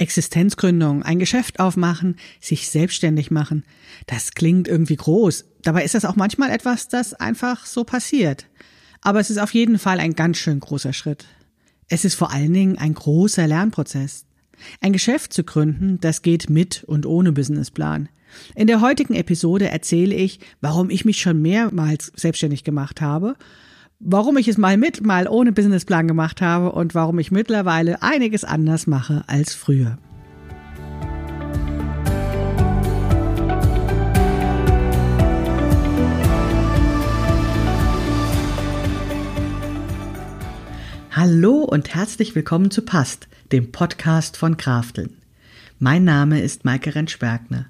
Existenzgründung, ein Geschäft aufmachen, sich selbstständig machen. Das klingt irgendwie groß. Dabei ist das auch manchmal etwas, das einfach so passiert. Aber es ist auf jeden Fall ein ganz schön großer Schritt. Es ist vor allen Dingen ein großer Lernprozess. Ein Geschäft zu gründen, das geht mit und ohne Businessplan. In der heutigen Episode erzähle ich, warum ich mich schon mehrmals selbstständig gemacht habe warum ich es mal mit, mal ohne Businessplan gemacht habe und warum ich mittlerweile einiges anders mache als früher. Hallo und herzlich willkommen zu Past, dem Podcast von Krafteln. Mein Name ist Maike Rentschbergner.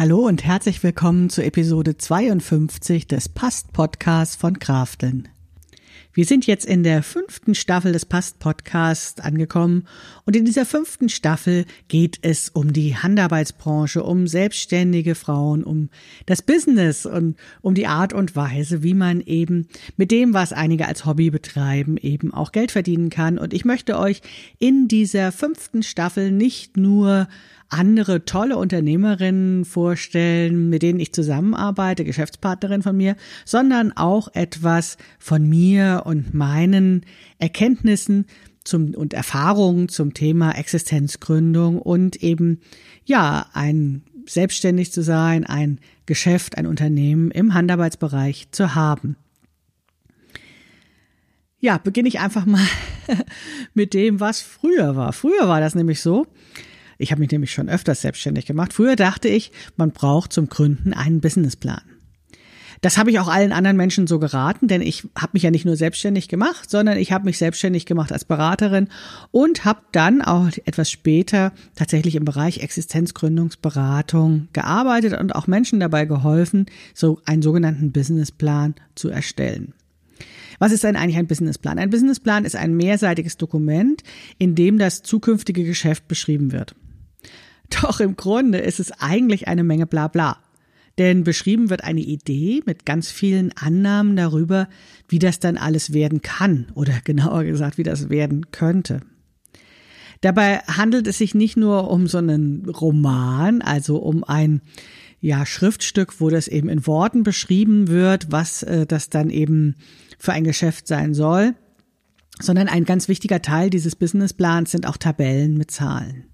Hallo und herzlich willkommen zu Episode 52 des Past Podcasts von Krafteln. Wir sind jetzt in der fünften Staffel des Past Podcasts angekommen und in dieser fünften Staffel geht es um die Handarbeitsbranche, um selbstständige Frauen, um das Business und um die Art und Weise, wie man eben mit dem, was einige als Hobby betreiben, eben auch Geld verdienen kann. Und ich möchte euch in dieser fünften Staffel nicht nur andere tolle Unternehmerinnen vorstellen, mit denen ich zusammenarbeite, Geschäftspartnerin von mir, sondern auch etwas von mir und meinen Erkenntnissen zum, und Erfahrungen zum Thema Existenzgründung und eben, ja, ein selbstständig zu sein, ein Geschäft, ein Unternehmen im Handarbeitsbereich zu haben. Ja, beginne ich einfach mal mit dem, was früher war. Früher war das nämlich so, ich habe mich nämlich schon öfters selbstständig gemacht. Früher dachte ich, man braucht zum Gründen einen Businessplan. Das habe ich auch allen anderen Menschen so geraten, denn ich habe mich ja nicht nur selbstständig gemacht, sondern ich habe mich selbstständig gemacht als Beraterin und habe dann auch etwas später tatsächlich im Bereich Existenzgründungsberatung gearbeitet und auch Menschen dabei geholfen, so einen sogenannten Businessplan zu erstellen. Was ist denn eigentlich ein Businessplan? Ein Businessplan ist ein mehrseitiges Dokument, in dem das zukünftige Geschäft beschrieben wird. Doch im Grunde ist es eigentlich eine Menge Blabla. Denn beschrieben wird eine Idee mit ganz vielen Annahmen darüber, wie das dann alles werden kann oder genauer gesagt, wie das werden könnte. Dabei handelt es sich nicht nur um so einen Roman, also um ein ja, Schriftstück, wo das eben in Worten beschrieben wird, was äh, das dann eben für ein Geschäft sein soll, sondern ein ganz wichtiger Teil dieses Businessplans sind auch Tabellen mit Zahlen.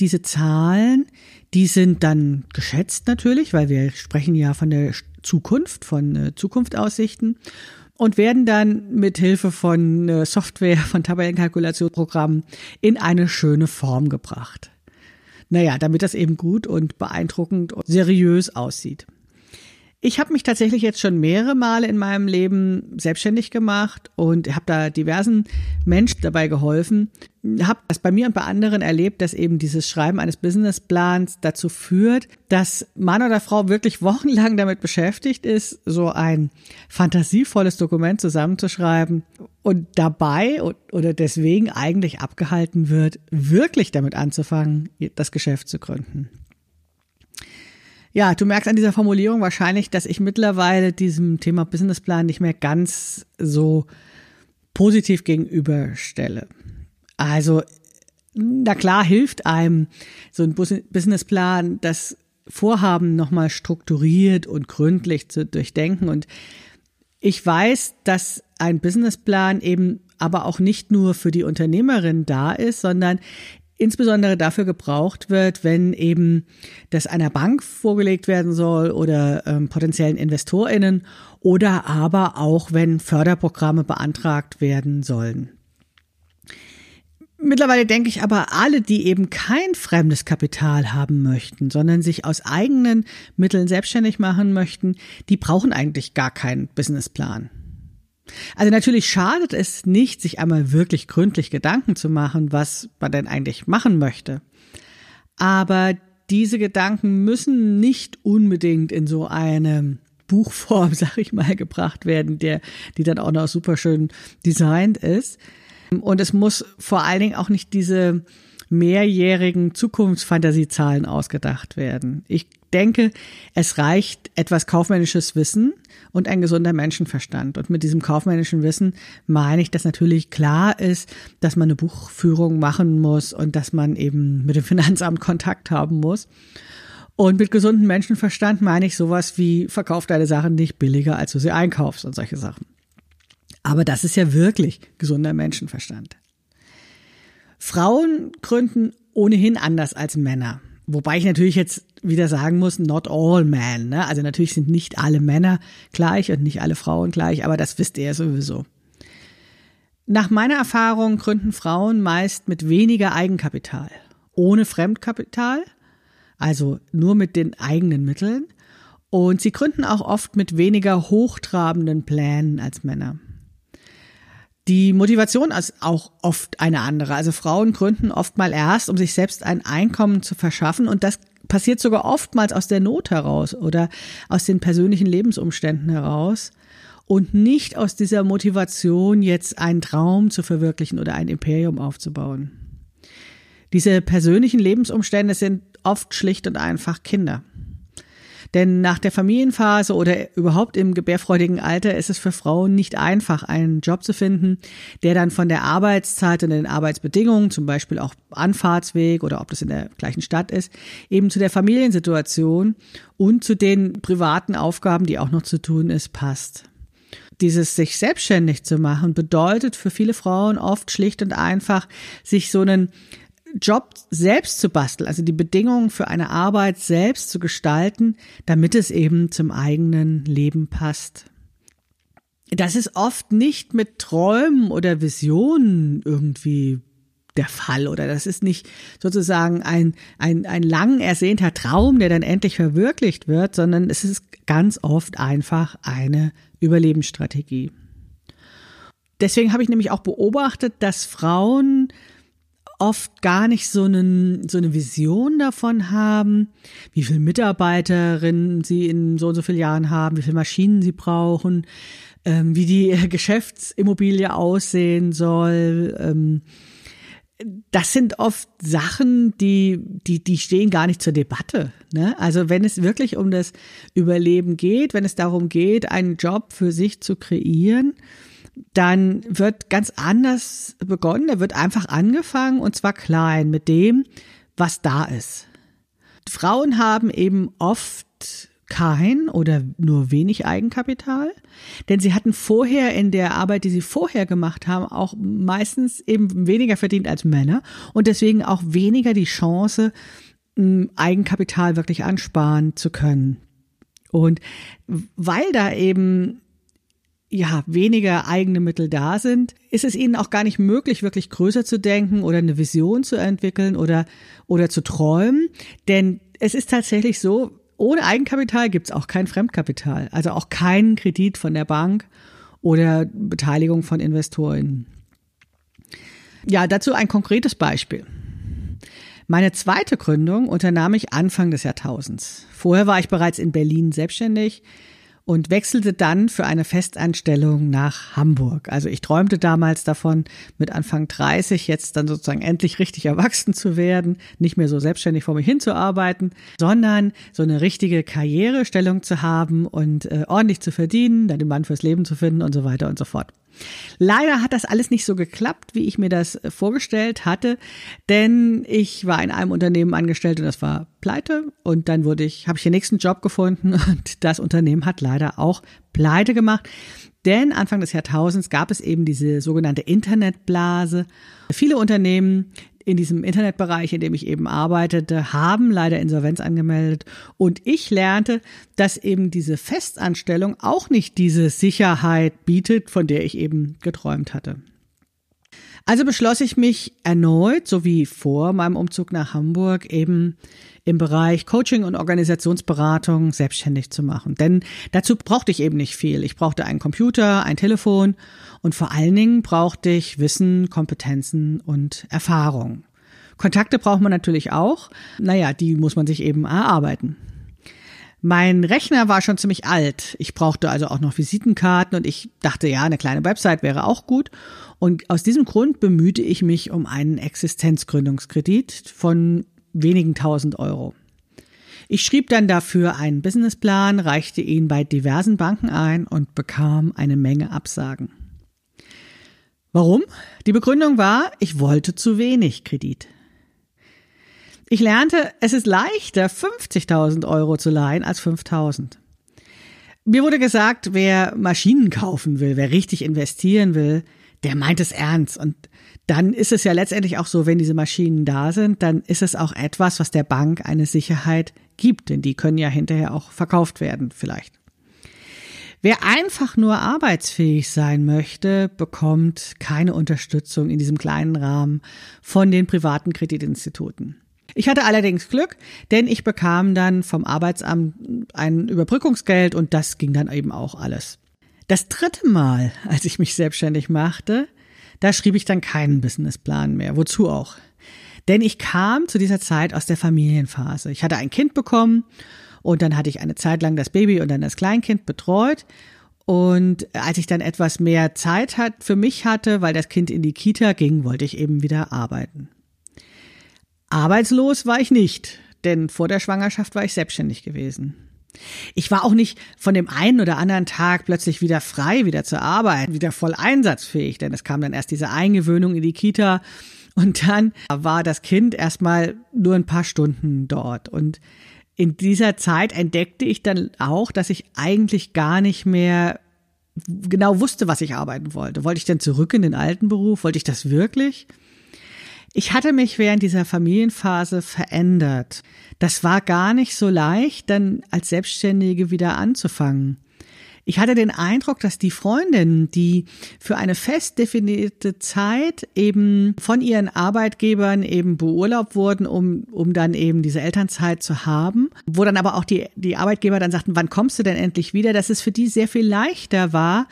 Diese Zahlen, die sind dann geschätzt natürlich, weil wir sprechen ja von der Zukunft, von äh, Zukunftsaussichten und werden dann mit Hilfe von äh, Software, von Tabellenkalkulationsprogrammen in eine schöne Form gebracht. Naja, damit das eben gut und beeindruckend und seriös aussieht. Ich habe mich tatsächlich jetzt schon mehrere Male in meinem Leben selbstständig gemacht und habe da diversen Menschen dabei geholfen. Habe das bei mir und bei anderen erlebt, dass eben dieses Schreiben eines Businessplans dazu führt, dass Mann oder Frau wirklich wochenlang damit beschäftigt ist, so ein fantasievolles Dokument zusammenzuschreiben und dabei oder deswegen eigentlich abgehalten wird, wirklich damit anzufangen, das Geschäft zu gründen. Ja, du merkst an dieser Formulierung wahrscheinlich, dass ich mittlerweile diesem Thema Businessplan nicht mehr ganz so positiv gegenüberstelle. Also, na klar, hilft einem so ein Businessplan, das Vorhaben nochmal strukturiert und gründlich zu durchdenken. Und ich weiß, dass ein Businessplan eben aber auch nicht nur für die Unternehmerin da ist, sondern insbesondere dafür gebraucht wird, wenn eben das einer Bank vorgelegt werden soll oder ähm, potenziellen InvestorInnen oder aber auch, wenn Förderprogramme beantragt werden sollen. Mittlerweile denke ich aber, alle, die eben kein fremdes Kapital haben möchten, sondern sich aus eigenen Mitteln selbstständig machen möchten, die brauchen eigentlich gar keinen Businessplan. Also natürlich schadet es nicht, sich einmal wirklich gründlich Gedanken zu machen, was man denn eigentlich machen möchte. Aber diese Gedanken müssen nicht unbedingt in so eine Buchform, sag ich mal, gebracht werden, der, die dann auch noch super schön designt ist. Und es muss vor allen Dingen auch nicht diese mehrjährigen Zukunftsfantasiezahlen ausgedacht werden. Ich denke, es reicht etwas kaufmännisches Wissen und ein gesunder Menschenverstand. Und mit diesem kaufmännischen Wissen meine ich, dass natürlich klar ist, dass man eine Buchführung machen muss und dass man eben mit dem Finanzamt Kontakt haben muss. Und mit gesundem Menschenverstand meine ich sowas wie, verkauf deine Sachen nicht billiger, als du sie einkaufst und solche Sachen. Aber das ist ja wirklich gesunder Menschenverstand. Frauen gründen ohnehin anders als Männer. Wobei ich natürlich jetzt wieder sagen muss, not all men. Ne? Also natürlich sind nicht alle Männer gleich und nicht alle Frauen gleich, aber das wisst ihr sowieso. Nach meiner Erfahrung gründen Frauen meist mit weniger Eigenkapital, ohne Fremdkapital, also nur mit den eigenen Mitteln. Und sie gründen auch oft mit weniger hochtrabenden Plänen als Männer. Die Motivation ist auch oft eine andere. Also Frauen gründen oft mal erst, um sich selbst ein Einkommen zu verschaffen und das passiert sogar oftmals aus der Not heraus oder aus den persönlichen Lebensumständen heraus und nicht aus dieser Motivation, jetzt einen Traum zu verwirklichen oder ein Imperium aufzubauen. Diese persönlichen Lebensumstände sind oft schlicht und einfach Kinder. Denn nach der Familienphase oder überhaupt im gebärfreudigen Alter ist es für Frauen nicht einfach, einen Job zu finden, der dann von der Arbeitszeit und den Arbeitsbedingungen, zum Beispiel auch Anfahrtsweg oder ob das in der gleichen Stadt ist, eben zu der Familiensituation und zu den privaten Aufgaben, die auch noch zu tun ist, passt. Dieses sich selbstständig zu machen bedeutet für viele Frauen oft schlicht und einfach, sich so einen Job selbst zu basteln, also die Bedingungen für eine Arbeit selbst zu gestalten, damit es eben zum eigenen Leben passt. Das ist oft nicht mit Träumen oder Visionen irgendwie der Fall oder das ist nicht sozusagen ein, ein, ein lang ersehnter Traum, der dann endlich verwirklicht wird, sondern es ist ganz oft einfach eine Überlebensstrategie. Deswegen habe ich nämlich auch beobachtet, dass Frauen oft gar nicht so, einen, so eine Vision davon haben, wie viele Mitarbeiterinnen sie in so und so vielen Jahren haben, wie viele Maschinen sie brauchen, ähm, wie die Geschäftsimmobilie aussehen soll. Ähm, das sind oft Sachen, die, die, die stehen gar nicht zur Debatte. Ne? Also wenn es wirklich um das Überleben geht, wenn es darum geht, einen Job für sich zu kreieren, dann wird ganz anders begonnen. Da wird einfach angefangen und zwar klein mit dem, was da ist. Frauen haben eben oft kein oder nur wenig Eigenkapital, denn sie hatten vorher in der Arbeit, die sie vorher gemacht haben, auch meistens eben weniger verdient als Männer und deswegen auch weniger die Chance, Eigenkapital wirklich ansparen zu können. Und weil da eben ja, weniger eigene Mittel da sind, ist es ihnen auch gar nicht möglich, wirklich größer zu denken oder eine Vision zu entwickeln oder, oder zu träumen. Denn es ist tatsächlich so, ohne Eigenkapital gibt's auch kein Fremdkapital, also auch keinen Kredit von der Bank oder Beteiligung von Investoren. Ja, dazu ein konkretes Beispiel. Meine zweite Gründung unternahm ich Anfang des Jahrtausends. Vorher war ich bereits in Berlin selbstständig und wechselte dann für eine Festanstellung nach Hamburg. Also ich träumte damals davon, mit Anfang 30 jetzt dann sozusagen endlich richtig erwachsen zu werden, nicht mehr so selbstständig vor mir hinzuarbeiten, sondern so eine richtige Karrierestellung zu haben und äh, ordentlich zu verdienen, dann den Mann fürs Leben zu finden und so weiter und so fort. Leider hat das alles nicht so geklappt, wie ich mir das äh, vorgestellt hatte, denn ich war in einem Unternehmen angestellt und das war pleite und dann wurde ich, habe ich den nächsten Job gefunden und das Unternehmen hat leider auch pleite gemacht. Denn Anfang des Jahrtausends gab es eben diese sogenannte Internetblase. Viele Unternehmen in diesem Internetbereich, in dem ich eben arbeitete, haben leider Insolvenz angemeldet. Und ich lernte, dass eben diese Festanstellung auch nicht diese Sicherheit bietet, von der ich eben geträumt hatte. Also beschloss ich mich erneut, so wie vor meinem Umzug nach Hamburg, eben im Bereich Coaching und Organisationsberatung selbstständig zu machen. Denn dazu brauchte ich eben nicht viel. Ich brauchte einen Computer, ein Telefon und vor allen Dingen brauchte ich Wissen, Kompetenzen und Erfahrung. Kontakte braucht man natürlich auch. Naja, die muss man sich eben erarbeiten. Mein Rechner war schon ziemlich alt. Ich brauchte also auch noch Visitenkarten und ich dachte, ja, eine kleine Website wäre auch gut. Und aus diesem Grund bemühte ich mich um einen Existenzgründungskredit von wenigen tausend Euro. Ich schrieb dann dafür einen Businessplan, reichte ihn bei diversen Banken ein und bekam eine Menge Absagen. Warum? Die Begründung war, ich wollte zu wenig Kredit. Ich lernte, es ist leichter, 50.000 Euro zu leihen als 5.000. Mir wurde gesagt, wer Maschinen kaufen will, wer richtig investieren will, der meint es ernst. Und dann ist es ja letztendlich auch so, wenn diese Maschinen da sind, dann ist es auch etwas, was der Bank eine Sicherheit gibt, denn die können ja hinterher auch verkauft werden vielleicht. Wer einfach nur arbeitsfähig sein möchte, bekommt keine Unterstützung in diesem kleinen Rahmen von den privaten Kreditinstituten. Ich hatte allerdings Glück, denn ich bekam dann vom Arbeitsamt ein Überbrückungsgeld und das ging dann eben auch alles. Das dritte Mal, als ich mich selbstständig machte, da schrieb ich dann keinen Businessplan mehr. Wozu auch? Denn ich kam zu dieser Zeit aus der Familienphase. Ich hatte ein Kind bekommen und dann hatte ich eine Zeit lang das Baby und dann das Kleinkind betreut. Und als ich dann etwas mehr Zeit hat, für mich hatte, weil das Kind in die Kita ging, wollte ich eben wieder arbeiten. Arbeitslos war ich nicht, denn vor der Schwangerschaft war ich selbstständig gewesen. Ich war auch nicht von dem einen oder anderen Tag plötzlich wieder frei, wieder zur Arbeit, wieder voll einsatzfähig, denn es kam dann erst diese Eingewöhnung in die Kita und dann war das Kind erstmal nur ein paar Stunden dort und in dieser Zeit entdeckte ich dann auch, dass ich eigentlich gar nicht mehr genau wusste, was ich arbeiten wollte. Wollte ich denn zurück in den alten Beruf? Wollte ich das wirklich? Ich hatte mich während dieser Familienphase verändert. Das war gar nicht so leicht, dann als Selbstständige wieder anzufangen. Ich hatte den Eindruck, dass die Freundinnen, die für eine fest definierte Zeit eben von ihren Arbeitgebern eben beurlaubt wurden, um, um dann eben diese Elternzeit zu haben, wo dann aber auch die, die Arbeitgeber dann sagten, wann kommst du denn endlich wieder, dass es für die sehr viel leichter war,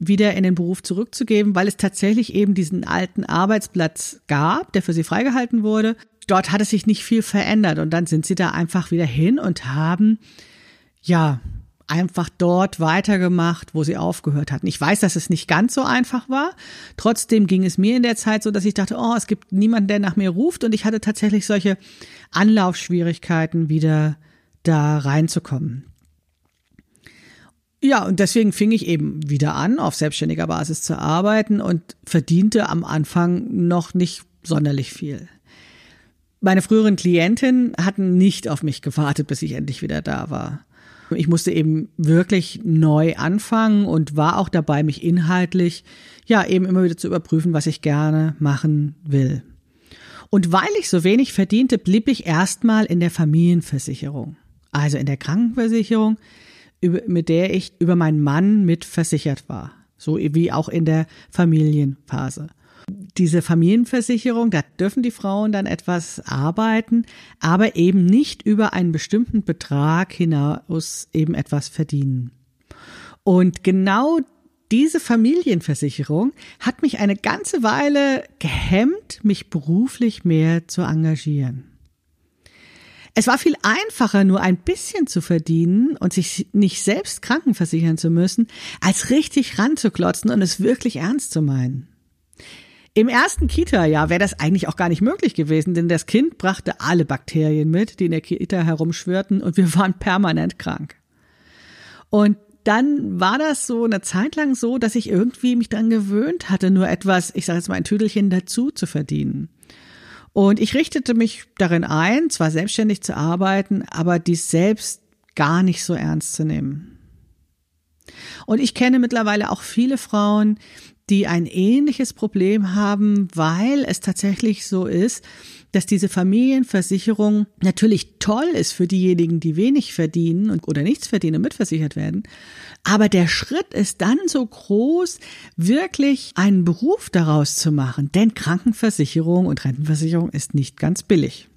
wieder in den Beruf zurückzugeben, weil es tatsächlich eben diesen alten Arbeitsplatz gab, der für sie freigehalten wurde. Dort hat es sich nicht viel verändert und dann sind sie da einfach wieder hin und haben, ja, einfach dort weitergemacht, wo sie aufgehört hatten. Ich weiß, dass es nicht ganz so einfach war. Trotzdem ging es mir in der Zeit so, dass ich dachte, oh, es gibt niemanden, der nach mir ruft und ich hatte tatsächlich solche Anlaufschwierigkeiten, wieder da reinzukommen. Ja, und deswegen fing ich eben wieder an, auf selbstständiger Basis zu arbeiten und verdiente am Anfang noch nicht sonderlich viel. Meine früheren Klientinnen hatten nicht auf mich gewartet, bis ich endlich wieder da war. Ich musste eben wirklich neu anfangen und war auch dabei, mich inhaltlich, ja, eben immer wieder zu überprüfen, was ich gerne machen will. Und weil ich so wenig verdiente, blieb ich erstmal in der Familienversicherung, also in der Krankenversicherung, mit der ich über meinen Mann mit versichert war. So wie auch in der Familienphase. Diese Familienversicherung, da dürfen die Frauen dann etwas arbeiten, aber eben nicht über einen bestimmten Betrag hinaus eben etwas verdienen. Und genau diese Familienversicherung hat mich eine ganze Weile gehemmt, mich beruflich mehr zu engagieren. Es war viel einfacher, nur ein bisschen zu verdienen und sich nicht selbst krankenversichern zu müssen, als richtig ranzuklotzen und es wirklich ernst zu meinen. Im ersten Kita-Jahr wäre das eigentlich auch gar nicht möglich gewesen, denn das Kind brachte alle Bakterien mit, die in der Kita herumschwirrten und wir waren permanent krank. Und dann war das so eine Zeit lang so, dass ich irgendwie mich dann gewöhnt hatte, nur etwas, ich sage jetzt mal ein Tüdelchen dazu zu verdienen. Und ich richtete mich darin ein, zwar selbstständig zu arbeiten, aber dies selbst gar nicht so ernst zu nehmen. Und ich kenne mittlerweile auch viele Frauen, die ein ähnliches Problem haben, weil es tatsächlich so ist, dass diese Familienversicherung natürlich toll ist für diejenigen, die wenig verdienen oder nichts verdienen und mitversichert werden. Aber der Schritt ist dann so groß, wirklich einen Beruf daraus zu machen. Denn Krankenversicherung und Rentenversicherung ist nicht ganz billig.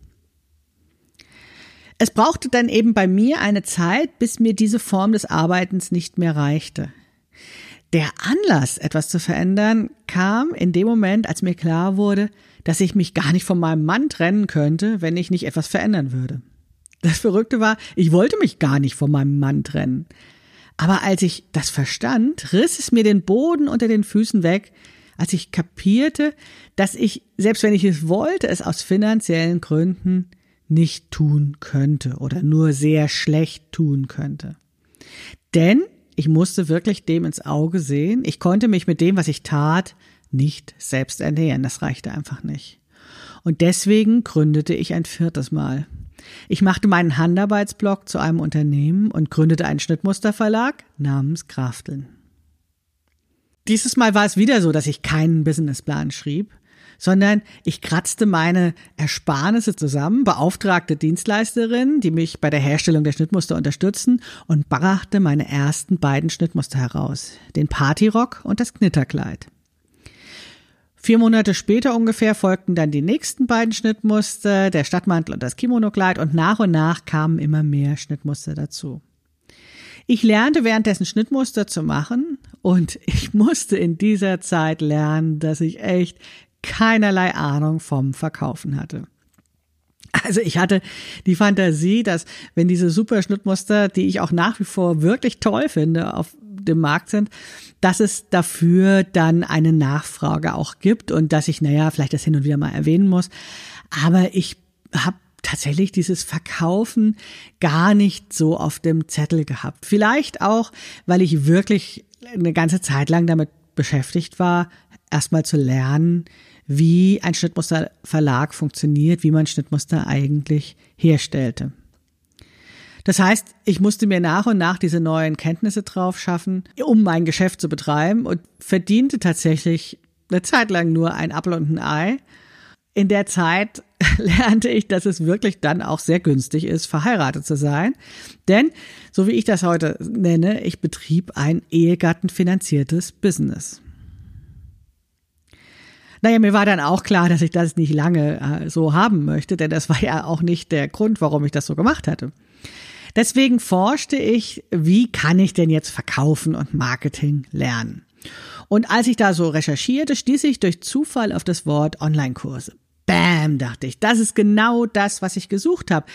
Es brauchte dann eben bei mir eine Zeit, bis mir diese Form des Arbeitens nicht mehr reichte. Der Anlass, etwas zu verändern, kam in dem Moment, als mir klar wurde, dass ich mich gar nicht von meinem Mann trennen könnte, wenn ich nicht etwas verändern würde. Das Verrückte war, ich wollte mich gar nicht von meinem Mann trennen. Aber als ich das verstand, riss es mir den Boden unter den Füßen weg, als ich kapierte, dass ich, selbst wenn ich es wollte, es aus finanziellen Gründen nicht tun könnte oder nur sehr schlecht tun könnte. Denn ich musste wirklich dem ins Auge sehen. Ich konnte mich mit dem, was ich tat, nicht selbst ernähren. Das reichte einfach nicht. Und deswegen gründete ich ein viertes Mal. Ich machte meinen Handarbeitsblog zu einem Unternehmen und gründete einen Schnittmusterverlag namens Krafteln. Dieses Mal war es wieder so, dass ich keinen Businessplan schrieb, sondern ich kratzte meine Ersparnisse zusammen, beauftragte Dienstleisterinnen, die mich bei der Herstellung der Schnittmuster unterstützen und brachte meine ersten beiden Schnittmuster heraus, den Partyrock und das Knitterkleid. Vier Monate später ungefähr folgten dann die nächsten beiden Schnittmuster, der Stadtmantel und das Kimonokleid und nach und nach kamen immer mehr Schnittmuster dazu. Ich lernte währenddessen Schnittmuster zu machen und ich musste in dieser Zeit lernen, dass ich echt keinerlei Ahnung vom Verkaufen hatte. Also ich hatte die Fantasie, dass wenn diese super Schnittmuster, die ich auch nach wie vor wirklich toll finde, auf dem Markt sind, dass es dafür dann eine Nachfrage auch gibt und dass ich, naja, vielleicht das hin und wieder mal erwähnen muss. Aber ich habe tatsächlich dieses Verkaufen gar nicht so auf dem Zettel gehabt. Vielleicht auch, weil ich wirklich eine ganze Zeit lang damit beschäftigt war, erstmal zu lernen, wie ein Schnittmusterverlag funktioniert, wie man Schnittmuster eigentlich herstellte. Das heißt, ich musste mir nach und nach diese neuen Kenntnisse drauf schaffen, um mein Geschäft zu betreiben und verdiente tatsächlich eine Zeit lang nur ein Apfel und ein Ei. In der Zeit lernte ich, dass es wirklich dann auch sehr günstig ist, verheiratet zu sein. Denn, so wie ich das heute nenne, ich betrieb ein ehegattenfinanziertes Business. Naja, mir war dann auch klar, dass ich das nicht lange äh, so haben möchte, denn das war ja auch nicht der Grund, warum ich das so gemacht hatte. Deswegen forschte ich, wie kann ich denn jetzt Verkaufen und Marketing lernen? Und als ich da so recherchierte, stieß ich durch Zufall auf das Wort Online-Kurse. Bam, dachte ich, das ist genau das, was ich gesucht habe.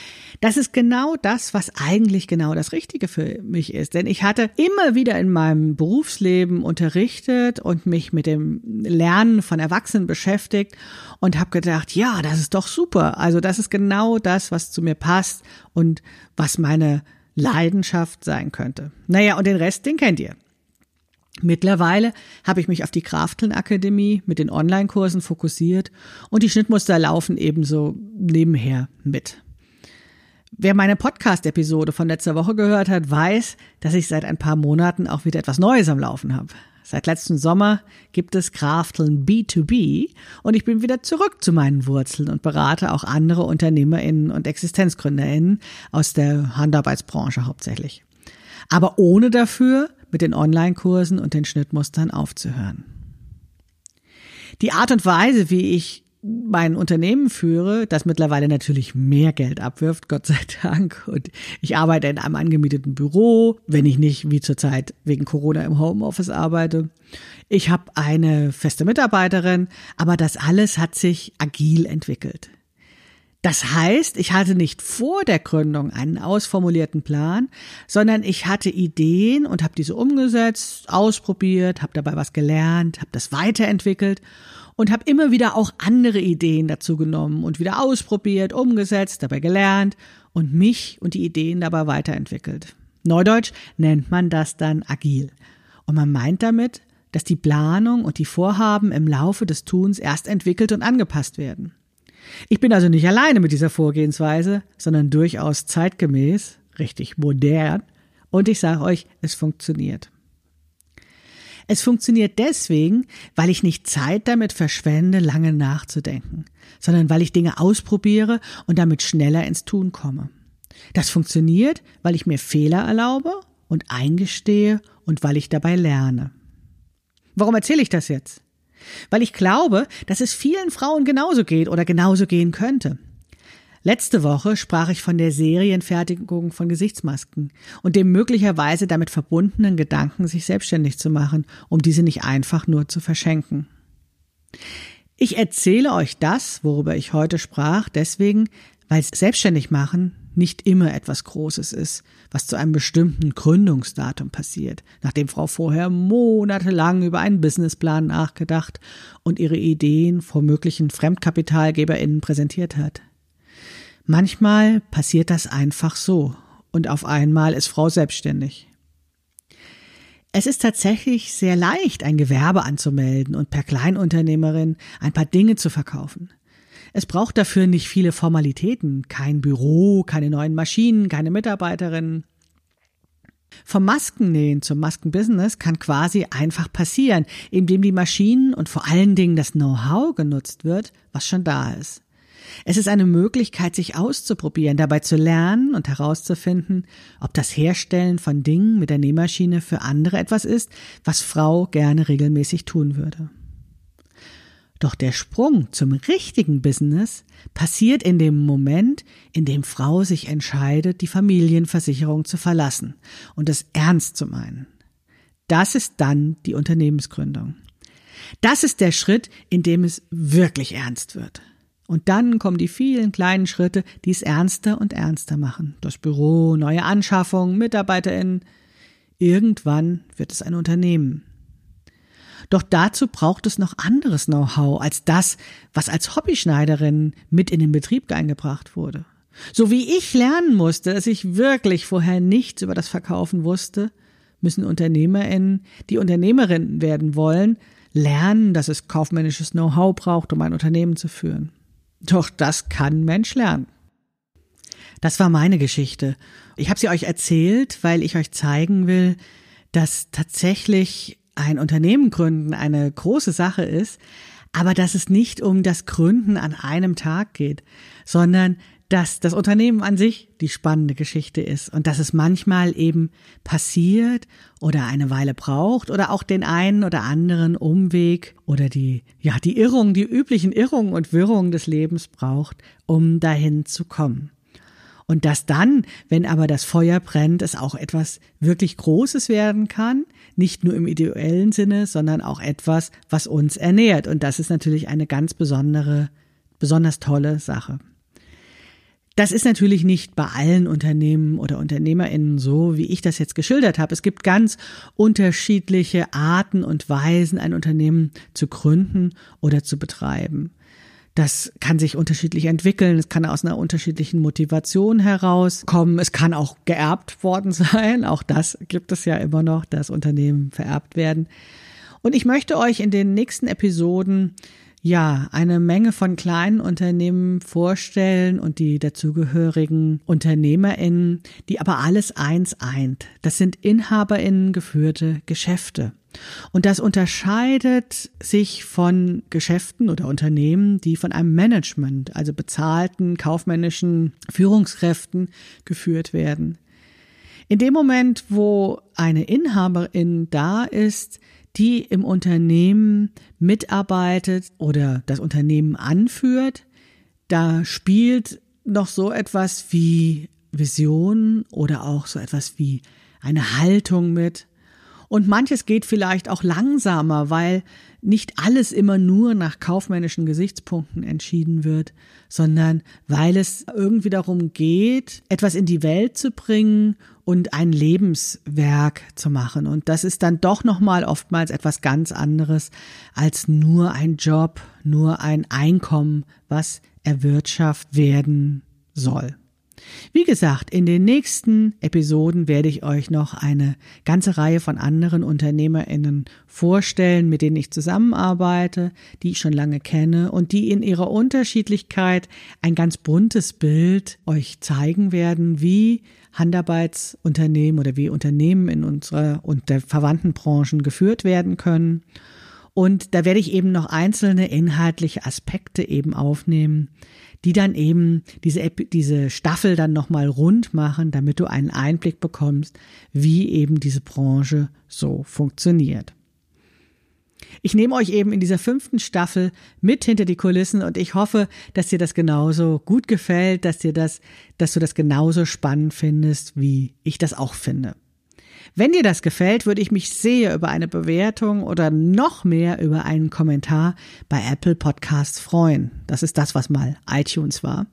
Das ist genau das, was eigentlich genau das Richtige für mich ist. Denn ich hatte immer wieder in meinem Berufsleben unterrichtet und mich mit dem Lernen von Erwachsenen beschäftigt und habe gedacht, ja, das ist doch super. Also das ist genau das, was zu mir passt und was meine Leidenschaft sein könnte. Naja, und den Rest, den kennt ihr. Mittlerweile habe ich mich auf die Krafteln Akademie mit den Online-Kursen fokussiert und die Schnittmuster laufen ebenso nebenher mit. Wer meine Podcast-Episode von letzter Woche gehört hat, weiß, dass ich seit ein paar Monaten auch wieder etwas Neues am Laufen habe. Seit letztem Sommer gibt es Krafteln B2B und ich bin wieder zurück zu meinen Wurzeln und berate auch andere UnternehmerInnen und ExistenzgründerInnen aus der Handarbeitsbranche hauptsächlich. Aber ohne dafür mit den Online-Kursen und den Schnittmustern aufzuhören. Die Art und Weise, wie ich mein Unternehmen führe, das mittlerweile natürlich mehr Geld abwirft, Gott sei Dank. Und ich arbeite in einem angemieteten Büro, wenn ich nicht wie zurzeit wegen Corona im Homeoffice arbeite. Ich habe eine feste Mitarbeiterin, aber das alles hat sich agil entwickelt. Das heißt, ich hatte nicht vor der Gründung einen ausformulierten Plan, sondern ich hatte Ideen und habe diese umgesetzt, ausprobiert, habe dabei was gelernt, habe das weiterentwickelt und habe immer wieder auch andere Ideen dazu genommen und wieder ausprobiert, umgesetzt, dabei gelernt und mich und die Ideen dabei weiterentwickelt. Neudeutsch nennt man das dann agil. Und man meint damit, dass die Planung und die Vorhaben im Laufe des Tuns erst entwickelt und angepasst werden. Ich bin also nicht alleine mit dieser Vorgehensweise, sondern durchaus zeitgemäß, richtig modern. Und ich sage euch, es funktioniert. Es funktioniert deswegen, weil ich nicht Zeit damit verschwende, lange nachzudenken, sondern weil ich Dinge ausprobiere und damit schneller ins Tun komme. Das funktioniert, weil ich mir Fehler erlaube und eingestehe und weil ich dabei lerne. Warum erzähle ich das jetzt? Weil ich glaube, dass es vielen Frauen genauso geht oder genauso gehen könnte. Letzte Woche sprach ich von der Serienfertigung von Gesichtsmasken und dem möglicherweise damit verbundenen Gedanken, sich selbstständig zu machen, um diese nicht einfach nur zu verschenken. Ich erzähle euch das, worüber ich heute sprach, deswegen, weil selbstständig machen nicht immer etwas Großes ist, was zu einem bestimmten Gründungsdatum passiert, nachdem Frau vorher monatelang über einen Businessplan nachgedacht und ihre Ideen vor möglichen FremdkapitalgeberInnen präsentiert hat. Manchmal passiert das einfach so und auf einmal ist Frau selbstständig. Es ist tatsächlich sehr leicht, ein Gewerbe anzumelden und per Kleinunternehmerin ein paar Dinge zu verkaufen. Es braucht dafür nicht viele Formalitäten, kein Büro, keine neuen Maschinen, keine Mitarbeiterinnen. Vom Maskennähen zum Maskenbusiness kann quasi einfach passieren, indem die Maschinen und vor allen Dingen das Know-how genutzt wird, was schon da ist. Es ist eine Möglichkeit, sich auszuprobieren, dabei zu lernen und herauszufinden, ob das Herstellen von Dingen mit der Nähmaschine für andere etwas ist, was Frau gerne regelmäßig tun würde. Doch der Sprung zum richtigen Business passiert in dem Moment, in dem Frau sich entscheidet, die Familienversicherung zu verlassen und es ernst zu meinen. Das ist dann die Unternehmensgründung. Das ist der Schritt, in dem es wirklich ernst wird. Und dann kommen die vielen kleinen Schritte, die es ernster und ernster machen. Das Büro, neue Anschaffungen, MitarbeiterInnen. Irgendwann wird es ein Unternehmen. Doch dazu braucht es noch anderes Know-how als das, was als Hobbyschneiderin mit in den Betrieb eingebracht wurde. So wie ich lernen musste, dass ich wirklich vorher nichts über das Verkaufen wusste, müssen UnternehmerInnen, die Unternehmerinnen werden wollen, lernen, dass es kaufmännisches Know-how braucht, um ein Unternehmen zu führen. Doch das kann Mensch lernen. Das war meine Geschichte. Ich habe sie euch erzählt, weil ich euch zeigen will, dass tatsächlich ein Unternehmen gründen eine große Sache ist, aber dass es nicht um das Gründen an einem Tag geht, sondern dass das Unternehmen an sich die spannende Geschichte ist und dass es manchmal eben passiert oder eine Weile braucht oder auch den einen oder anderen Umweg oder die, ja, die Irrung, die üblichen Irrungen und Wirrungen des Lebens braucht, um dahin zu kommen. Und dass dann, wenn aber das Feuer brennt, es auch etwas wirklich Großes werden kann, nicht nur im ideellen Sinne, sondern auch etwas, was uns ernährt. Und das ist natürlich eine ganz besondere, besonders tolle Sache. Das ist natürlich nicht bei allen Unternehmen oder UnternehmerInnen so, wie ich das jetzt geschildert habe. Es gibt ganz unterschiedliche Arten und Weisen, ein Unternehmen zu gründen oder zu betreiben. Das kann sich unterschiedlich entwickeln. Es kann aus einer unterschiedlichen Motivation herauskommen. Es kann auch geerbt worden sein. Auch das gibt es ja immer noch, dass Unternehmen vererbt werden. Und ich möchte euch in den nächsten Episoden ja, eine Menge von kleinen Unternehmen vorstellen und die dazugehörigen UnternehmerInnen, die aber alles eins eint. Das sind InhaberInnen geführte Geschäfte. Und das unterscheidet sich von Geschäften oder Unternehmen, die von einem Management, also bezahlten kaufmännischen Führungskräften geführt werden. In dem Moment, wo eine Inhaberin da ist, die im Unternehmen mitarbeitet oder das Unternehmen anführt, da spielt noch so etwas wie Vision oder auch so etwas wie eine Haltung mit. Und manches geht vielleicht auch langsamer, weil nicht alles immer nur nach kaufmännischen Gesichtspunkten entschieden wird, sondern weil es irgendwie darum geht, etwas in die Welt zu bringen und ein Lebenswerk zu machen. Und das ist dann doch nochmal oftmals etwas ganz anderes als nur ein Job, nur ein Einkommen, was erwirtschaftet werden soll. Wie gesagt, in den nächsten Episoden werde ich euch noch eine ganze Reihe von anderen Unternehmerinnen vorstellen, mit denen ich zusammenarbeite, die ich schon lange kenne und die in ihrer Unterschiedlichkeit ein ganz buntes Bild euch zeigen werden, wie Handarbeitsunternehmen oder wie Unternehmen in unserer und der verwandten Branchen geführt werden können. Und da werde ich eben noch einzelne inhaltliche Aspekte eben aufnehmen, die dann eben diese, diese Staffel dann nochmal rund machen, damit du einen Einblick bekommst, wie eben diese Branche so funktioniert. Ich nehme euch eben in dieser fünften Staffel mit hinter die Kulissen und ich hoffe, dass dir das genauso gut gefällt, dass dir das, dass du das genauso spannend findest, wie ich das auch finde. Wenn dir das gefällt, würde ich mich sehr über eine Bewertung oder noch mehr über einen Kommentar bei Apple Podcasts freuen. Das ist das, was mal iTunes war.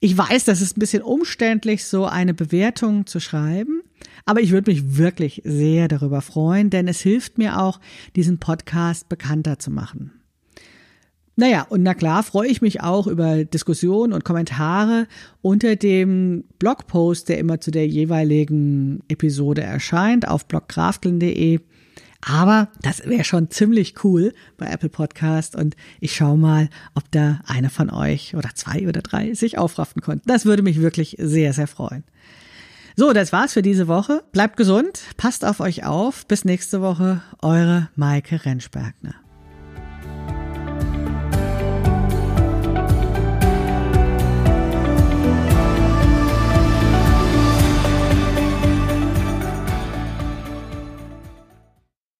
Ich weiß, das ist ein bisschen umständlich, so eine Bewertung zu schreiben, aber ich würde mich wirklich sehr darüber freuen, denn es hilft mir auch, diesen Podcast bekannter zu machen. Naja, und na klar freue ich mich auch über Diskussionen und Kommentare unter dem Blogpost, der immer zu der jeweiligen Episode erscheint auf blogkrafteln.de. Aber das wäre schon ziemlich cool bei Apple Podcast und ich schaue mal, ob da einer von euch oder zwei oder drei sich aufraffen konnten. Das würde mich wirklich sehr, sehr freuen. So, das war's für diese Woche. Bleibt gesund, passt auf euch auf. Bis nächste Woche, eure Maike Rentschbergner.